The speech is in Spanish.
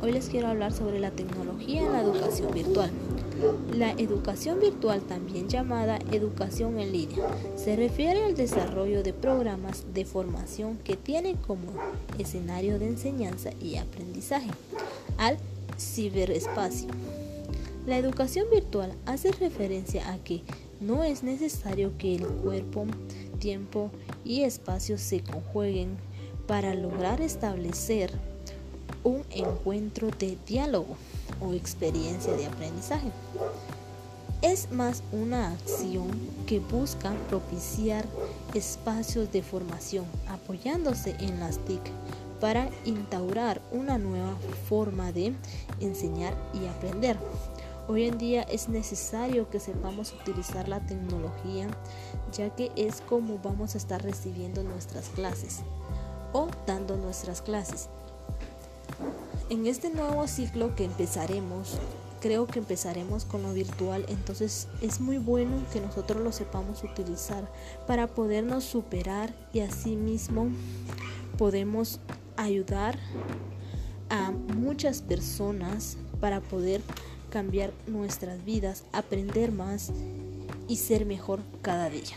Hoy les quiero hablar sobre la tecnología en la educación virtual. La educación virtual, también llamada educación en línea, se refiere al desarrollo de programas de formación que tienen como escenario de enseñanza y aprendizaje al ciberespacio. La educación virtual hace referencia a que no es necesario que el cuerpo, tiempo y espacio se conjueguen para lograr establecer un encuentro de diálogo o experiencia de aprendizaje. Es más una acción que busca propiciar espacios de formación apoyándose en las TIC para instaurar una nueva forma de enseñar y aprender. Hoy en día es necesario que sepamos utilizar la tecnología ya que es como vamos a estar recibiendo nuestras clases o dando nuestras clases. En este nuevo ciclo que empezaremos, creo que empezaremos con lo virtual, entonces es muy bueno que nosotros lo sepamos utilizar para podernos superar y asimismo podemos ayudar a muchas personas para poder cambiar nuestras vidas, aprender más y ser mejor cada día.